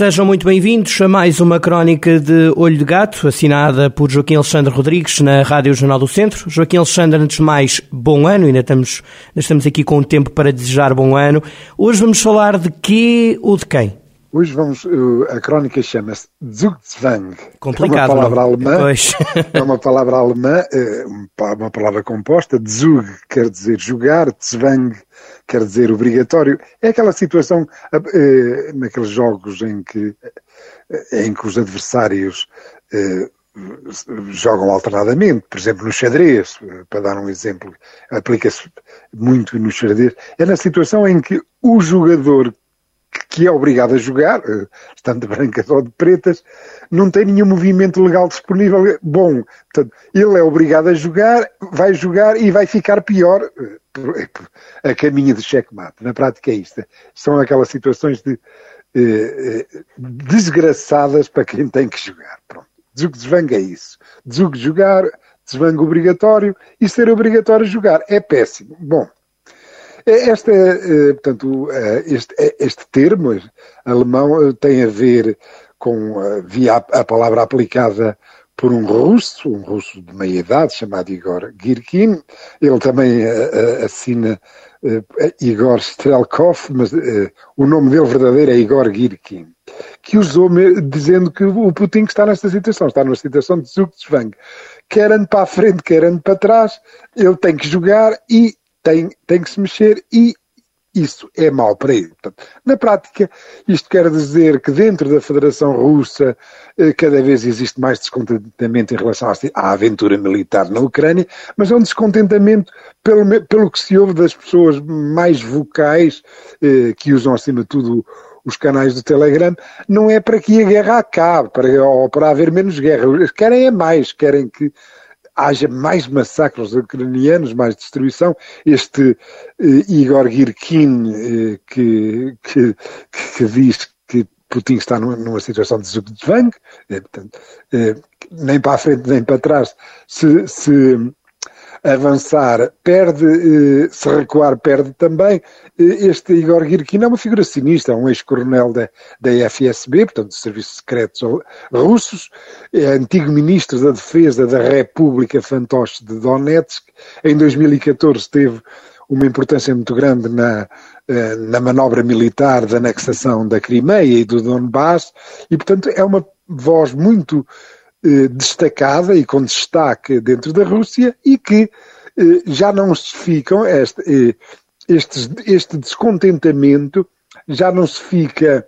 Sejam muito bem-vindos a mais uma crónica de Olho de Gato, assinada por Joaquim Alexandre Rodrigues na Rádio Jornal do Centro. Joaquim Alexandre, antes de mais, bom ano, ainda estamos, ainda estamos aqui com o tempo para desejar bom ano. Hoje vamos falar de quê ou de quem? Hoje vamos, a crónica chama-se Zugzwang. Complicado. É uma palavra não? alemã. Pois. É uma palavra alemã, eh, uma palavra composta. Zug quer dizer jogar, Zwang quer dizer obrigatório. É aquela situação eh, naqueles jogos em que, eh, em que os adversários jogam alternadamente, por exemplo, no xadrez, para dar um exemplo, aplica-se muito no xadrez, é na situação em que o jogador que é obrigado a jogar, eh, estando de brancas ou de pretas, não tem nenhum movimento legal disponível bom. Portanto, ele é obrigado a jogar, vai jogar e vai ficar pior eh, a caminho de checkmate. Na prática é isto. São aquelas situações de, eh, desgraçadas para quem tem que jogar. Pronto. Desvanga é isso. Desvanga jogar, desvanga obrigatório e ser obrigatório jogar. É péssimo. Bom, esta, eh, portanto, eh, este, eh, este termo alemão tem a ver com, via a palavra aplicada por um russo, um russo de meia idade, chamado Igor Girkin. Ele também assina Igor Strelkov, mas o nome dele verdadeiro é Igor Girkin, que usou dizendo que o Putin está nesta situação, está numa situação de Zugzwang. Quer ande para a frente, quer ande para trás, ele tem que jogar e tem, tem que se mexer e isso é mau para ele. Portanto, na prática, isto quer dizer que dentro da Federação Russa eh, cada vez existe mais descontentamento em relação à aventura militar na Ucrânia, mas é um descontentamento pelo, pelo que se ouve das pessoas mais vocais, eh, que usam acima de tudo os canais do Telegram, não é para que a guerra acabe, para, ou para haver menos guerra. Querem é mais, querem que haja mais massacres ucranianos, mais destruição. Este uh, Igor Girkin, uh, que, que, que, diz que Putin está numa, numa situação de Zugzwang, uh, portanto, nem para a frente nem para trás, se, se avançar perde, eh, se recuar perde também. Eh, este Igor Girkin é uma figura sinistra, um ex-coronel da, da FSB, portanto, dos Serviços Secretos Russos, é antigo ministro da Defesa da República Fantoche de Donetsk. Em 2014 teve uma importância muito grande na, eh, na manobra militar da anexação da Crimeia e do Donbass, e portanto é uma voz muito destacada e com destaque dentro da Rússia e que eh, já não se ficam, este, eh, este, este descontentamento já não se fica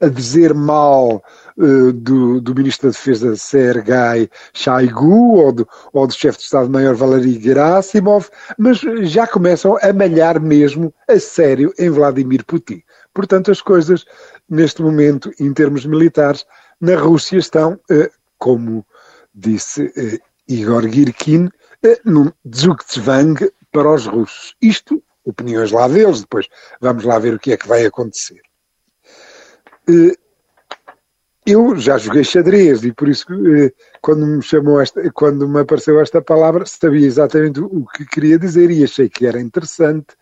a dizer mal do, do, Ministro da Defesa Sergei Shoigu ou do, ou do chefe de Estado-Maior Valery Gerasimov, mas já começam a malhar mesmo a sério em Vladimir Putin. Portanto, as coisas, neste momento, em termos militares, na Rússia estão como disse eh, Igor Girkin, eh, num Zugzwang para os russos. Isto, opiniões lá deles, depois vamos lá ver o que é que vai acontecer. Eh, eu já joguei xadrez e por isso eh, quando me chamou esta, quando me apareceu esta palavra sabia exatamente o que queria dizer e achei que era interessante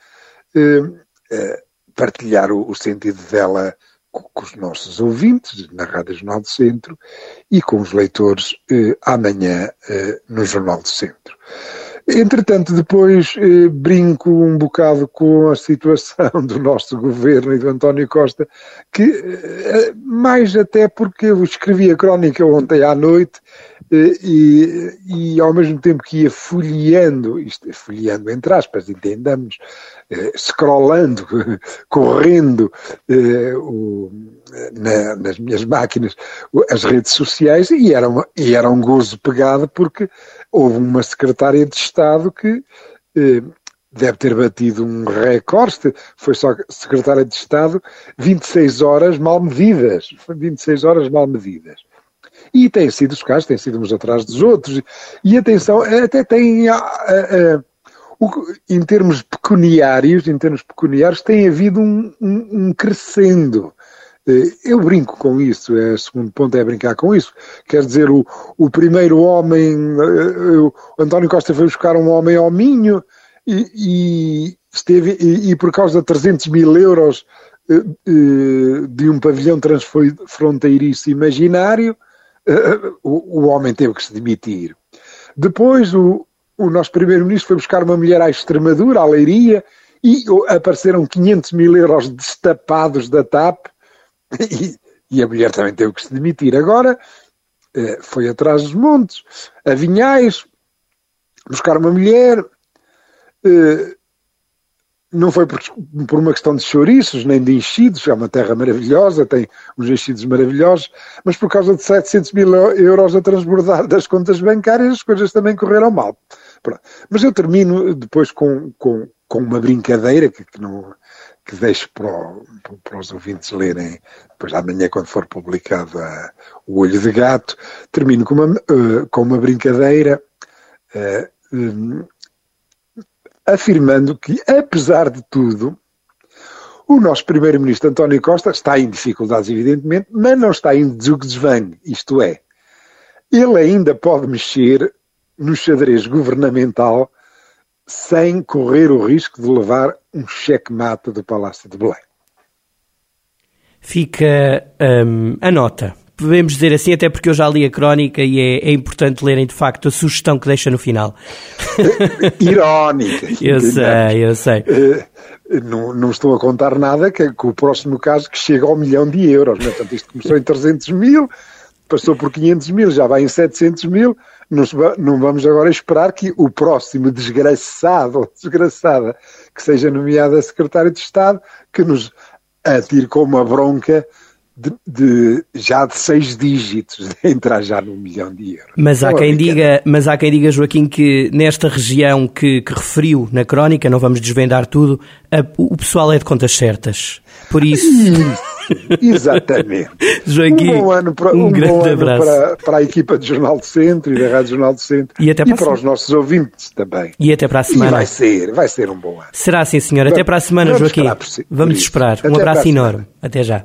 eh, eh, partilhar o, o, sentido dela com os nossos ouvintes na Rádio Jornal do Centro e com os leitores eh, amanhã eh, no Jornal do Centro. Entretanto, depois eh, brinco um bocado com a situação do nosso governo e do António Costa, que eh, mais até porque eu escrevi a crónica ontem à noite eh, e, e ao mesmo tempo que ia folheando, isto é folheando entre aspas, entendamos, eh, scrollando, correndo eh, o, na, nas minhas máquinas as redes sociais e era, uma, e era um gozo pegado porque houve uma secretária de Estado que eh, deve ter batido um recorde, foi só secretária de Estado, 26 horas mal medidas, 26 horas mal medidas. E têm sido os casos, têm sido uns atrás dos outros. E atenção, até tem, a, a, a, em termos pecuniários, em termos pecuniários, tem havido um, um, um crescendo. Eh, eu brinco com isso, é, o segundo ponto é brincar com isso. Quer dizer, o, o primeiro homem, eh, o António Costa foi buscar um homem ao Minho e, e esteve, e, e, por causa de 300 mil euros eh, de um pavilhão transfronteiriço imaginário, o, o homem teve que se demitir. Depois o, o nosso primeiro-ministro foi buscar uma mulher à Extremadura, à Leiria, e apareceram 500 mil euros destapados da TAP e, e a mulher também teve que se demitir. Agora eh, foi atrás dos montes, a Vinhais, buscar uma mulher. Eh, não foi por, por, uma questão de chouriços, nem de enchidos, é uma terra maravilhosa, tem uns enchidos maravilhosos, mas por causa de 700 mil euros a transbordar das contas bancárias, as coisas também correram mal. Pronto. Mas eu termino depois com, com, com uma brincadeira que, que não, que deixo para, o, para, os ouvintes lerem depois amanhã quando for publicado a, o Olho de Gato, termino com uma, uh, com uma brincadeira uh, um, afirmando que, apesar de tudo, o nosso primeiro-ministro António Costa está em dificuldades, evidentemente, mas não está em desvangue, isto é, ele ainda pode mexer no xadrez governamental sem correr o risco de levar um cheque-mate do Palácio de Belém. Fica um, a nota. Podemos dizer assim, até porque eu já li a crónica e é, é importante lerem de facto a sugestão que deixa no final. Irónica. eu sei, eu sei. Uh, não, não, estou a contar nada que, que o próximo caso que chega ao milhão de euros. Né? Portanto, isto começou em 300 mil, passou por 500 mil, já vai em 700 mil. Não, não vamos agora esperar que o próximo desgraçado ou desgraçada que seja nomeado a secretário de Estado que nos atire com uma bronca de, de, já de seis dígitos, de entrar já no milhão de euros. Mas há, quem diga, mas há quem diga, Joaquim, que nesta região que, que referiu na crónica, não vamos desvendar tudo, a, o pessoal é de contas certas. Por isso. Exatamente. Joaquim, um bom ano para, um, um grande abraço. Para, para, a equipa do Jornal do Centro e da Rádio Jornal do Centro e, até para, e para os nossos ouvintes também. E até para a semana. E vai ser, vai ser um bom ano. Será assim, senhor. Até para a semana, vamos Joaquim. Esperar, vamos esperar. Um até abraço enorme. Até já.